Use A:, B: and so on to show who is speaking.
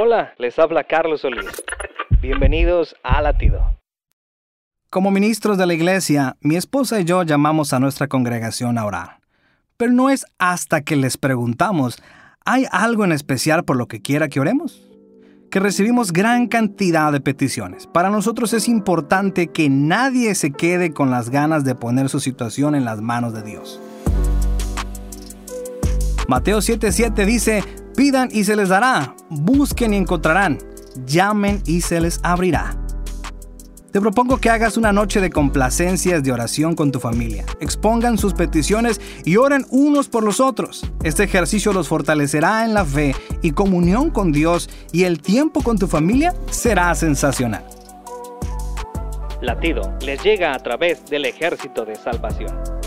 A: Hola, les habla Carlos Solís. Bienvenidos a Latido.
B: Como ministros de la iglesia, mi esposa y yo llamamos a nuestra congregación a orar. Pero no es hasta que les preguntamos, ¿hay algo en especial por lo que quiera que oremos? Que recibimos gran cantidad de peticiones. Para nosotros es importante que nadie se quede con las ganas de poner su situación en las manos de Dios. Mateo 7:7 dice, pidan y se les dará, busquen y encontrarán, llamen y se les abrirá. Te propongo que hagas una noche de complacencias de oración con tu familia. Expongan sus peticiones y oren unos por los otros. Este ejercicio los fortalecerá en la fe y comunión con Dios y el tiempo con tu familia será sensacional.
A: Latido les llega a través del ejército de salvación.